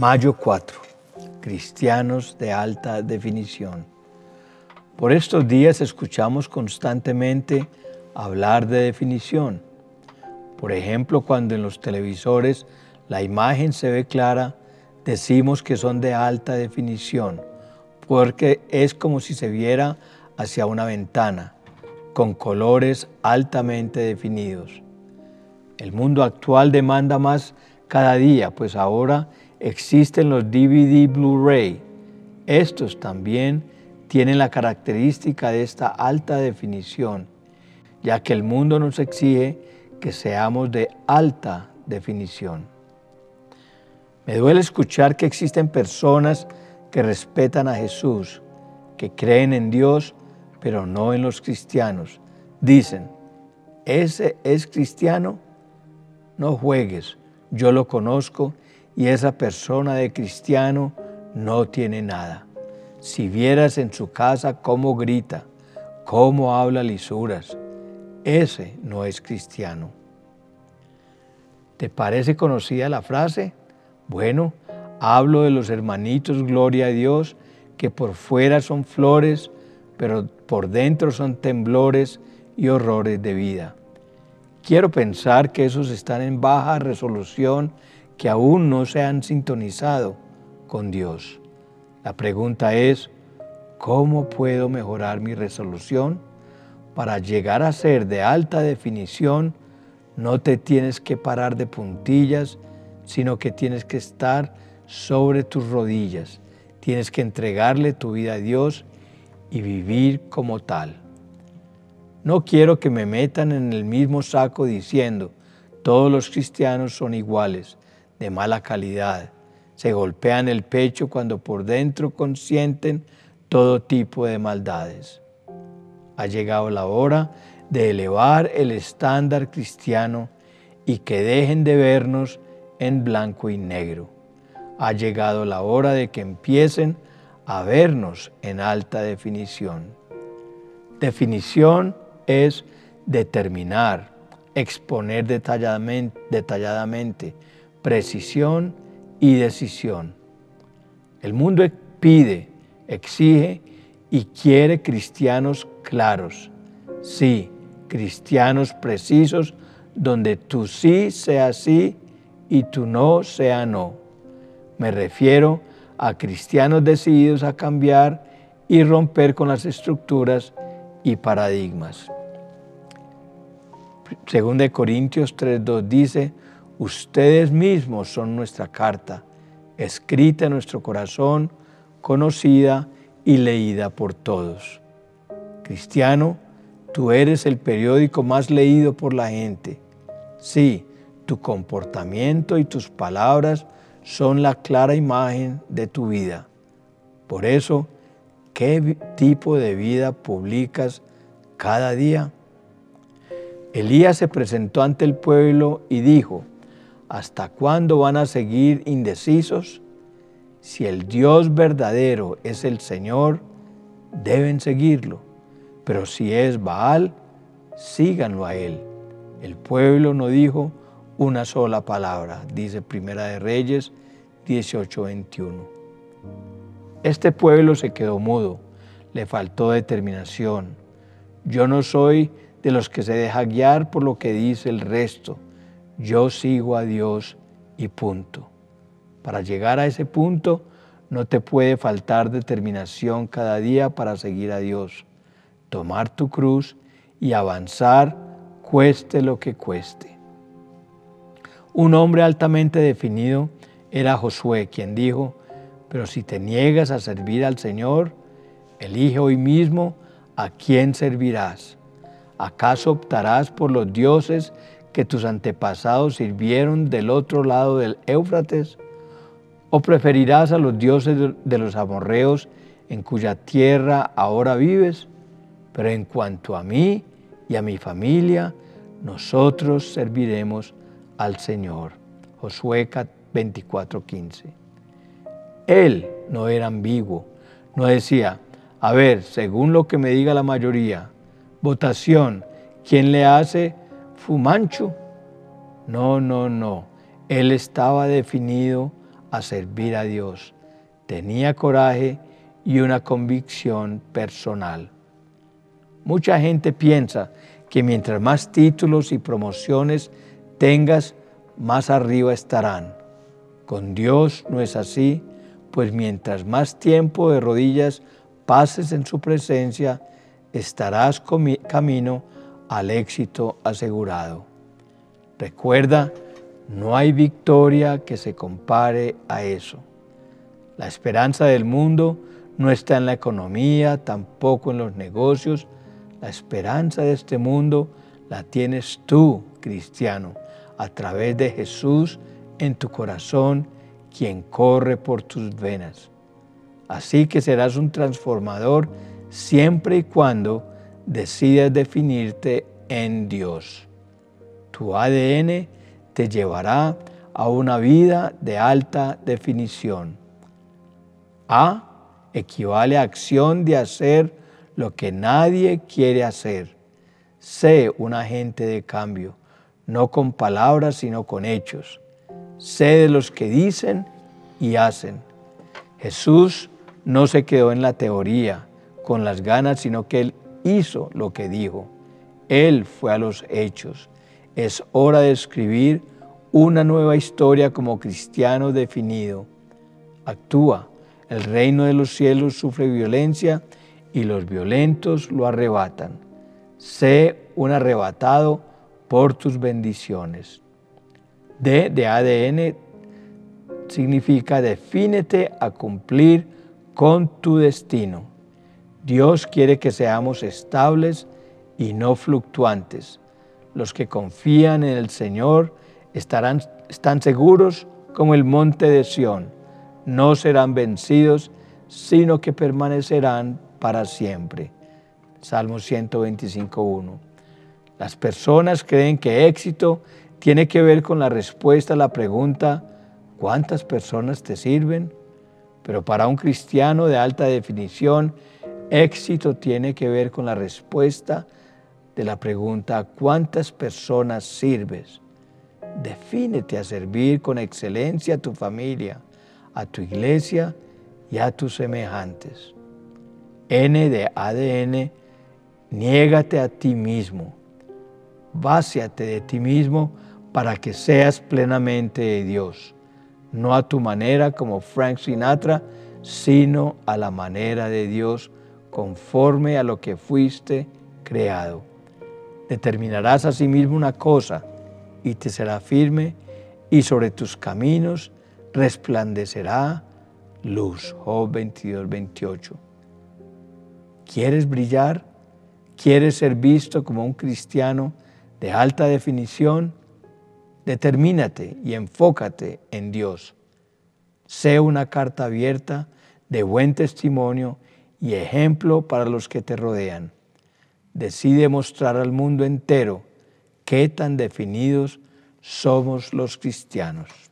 Mayo 4. Cristianos de alta definición. Por estos días escuchamos constantemente hablar de definición. Por ejemplo, cuando en los televisores la imagen se ve clara, decimos que son de alta definición, porque es como si se viera hacia una ventana, con colores altamente definidos. El mundo actual demanda más cada día, pues ahora existen los DVD Blu-ray. Estos también tienen la característica de esta alta definición, ya que el mundo nos exige que seamos de alta definición. Me duele escuchar que existen personas que respetan a Jesús, que creen en Dios, pero no en los cristianos. Dicen, ese es cristiano, no juegues, yo lo conozco y esa persona de cristiano no tiene nada. Si vieras en su casa cómo grita, cómo habla lisuras, ese no es cristiano. ¿Te parece conocida la frase? Bueno, hablo de los hermanitos, gloria a Dios, que por fuera son flores, pero por dentro son temblores y horrores de vida. Quiero pensar que esos están en baja resolución, que aún no se han sintonizado con Dios. La pregunta es, ¿cómo puedo mejorar mi resolución? Para llegar a ser de alta definición, no te tienes que parar de puntillas, sino que tienes que estar sobre tus rodillas. Tienes que entregarle tu vida a Dios y vivir como tal. No quiero que me metan en el mismo saco diciendo, todos los cristianos son iguales, de mala calidad. Se golpean el pecho cuando por dentro consienten todo tipo de maldades. Ha llegado la hora de elevar el estándar cristiano y que dejen de vernos en blanco y negro. Ha llegado la hora de que empiecen a vernos en alta definición. Definición es determinar, exponer detalladamente, detalladamente, precisión y decisión. El mundo pide, exige y quiere cristianos claros. Sí, cristianos precisos donde tu sí sea sí y tu no sea no. Me refiero a cristianos decididos a cambiar y romper con las estructuras y paradigmas. Según de Corintios 3.2 dice, ustedes mismos son nuestra carta, escrita en nuestro corazón, conocida y leída por todos. Cristiano, tú eres el periódico más leído por la gente. Sí, tu comportamiento y tus palabras son la clara imagen de tu vida. Por eso, ¿qué tipo de vida publicas cada día? Elías se presentó ante el pueblo y dijo, ¿hasta cuándo van a seguir indecisos? Si el Dios verdadero es el Señor, deben seguirlo, pero si es Baal, síganlo a él. El pueblo no dijo una sola palabra, dice Primera de Reyes 18:21. Este pueblo se quedó mudo, le faltó determinación. Yo no soy de los que se deja guiar por lo que dice el resto. Yo sigo a Dios y punto. Para llegar a ese punto no te puede faltar determinación cada día para seguir a Dios, tomar tu cruz y avanzar cueste lo que cueste. Un hombre altamente definido era Josué, quien dijo, pero si te niegas a servir al Señor, elige hoy mismo a quién servirás ¿Acaso optarás por los dioses que tus antepasados sirvieron del otro lado del Éufrates? ¿O preferirás a los dioses de los amorreos en cuya tierra ahora vives? Pero en cuanto a mí y a mi familia, nosotros serviremos al Señor. Josué 24:15. Él no era ambiguo, no decía, a ver, según lo que me diga la mayoría, votación. ¿Quién le hace fumancho? No, no, no. Él estaba definido a servir a Dios. Tenía coraje y una convicción personal. Mucha gente piensa que mientras más títulos y promociones tengas, más arriba estarán. Con Dios no es así, pues mientras más tiempo de rodillas pases en su presencia, estarás camino al éxito asegurado. Recuerda, no hay victoria que se compare a eso. La esperanza del mundo no está en la economía, tampoco en los negocios. La esperanza de este mundo la tienes tú, cristiano, a través de Jesús en tu corazón, quien corre por tus venas. Así que serás un transformador siempre y cuando decidas definirte en Dios. Tu ADN te llevará a una vida de alta definición. A equivale a acción de hacer lo que nadie quiere hacer. Sé un agente de cambio, no con palabras, sino con hechos. Sé de los que dicen y hacen. Jesús no se quedó en la teoría, con las ganas, sino que Él hizo lo que dijo. Él fue a los hechos. Es hora de escribir una nueva historia como cristiano definido. Actúa. El reino de los cielos sufre violencia y los violentos lo arrebatan. Sé un arrebatado por tus bendiciones. D de ADN significa defínete a cumplir con tu destino. Dios quiere que seamos estables y no fluctuantes. Los que confían en el Señor estarán, están seguros como el monte de Sión. No serán vencidos, sino que permanecerán para siempre. Salmo 125.1. Las personas creen que éxito tiene que ver con la respuesta a la pregunta, ¿cuántas personas te sirven? Pero para un cristiano de alta definición, éxito tiene que ver con la respuesta de la pregunta, ¿cuántas personas sirves? Defínete a servir con excelencia a tu familia, a tu iglesia y a tus semejantes. N de ADN, niégate a ti mismo. Váciate de ti mismo para que seas plenamente de Dios, no a tu manera como Frank Sinatra, sino a la manera de Dios conforme a lo que fuiste creado. Determinarás a sí mismo una cosa y te será firme y sobre tus caminos resplandecerá luz. Job 22, 28. ¿Quieres brillar? ¿Quieres ser visto como un cristiano de alta definición? Determínate y enfócate en Dios. Sé una carta abierta de buen testimonio y ejemplo para los que te rodean. Decide mostrar al mundo entero qué tan definidos somos los cristianos.